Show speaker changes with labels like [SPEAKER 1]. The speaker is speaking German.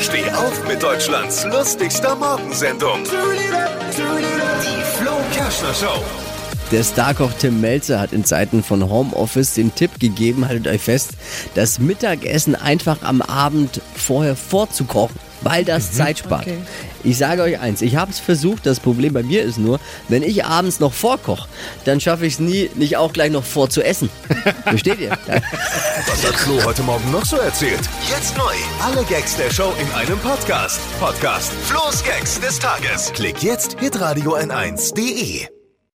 [SPEAKER 1] Steh auf mit Deutschlands lustigster Morgensendung. Die Flo Kerschner Show.
[SPEAKER 2] Der Starkoch Tim Melzer hat in Zeiten von Homeoffice den Tipp gegeben, haltet euch fest, das Mittagessen einfach am Abend vorher vorzukochen, weil das Zeit spart.
[SPEAKER 3] Okay.
[SPEAKER 2] Ich sage euch eins, ich habe es versucht, das Problem bei mir ist nur, wenn ich abends noch vorkoche, dann schaffe ich es nie, nicht auch gleich noch vorzuessen. Versteht ihr?
[SPEAKER 1] Was hat Flo heute Morgen noch so erzählt? Jetzt neu. Alle Gags der Show in einem Podcast. Podcast Flo's Gags des Tages. Klick jetzt hitradio n1.de.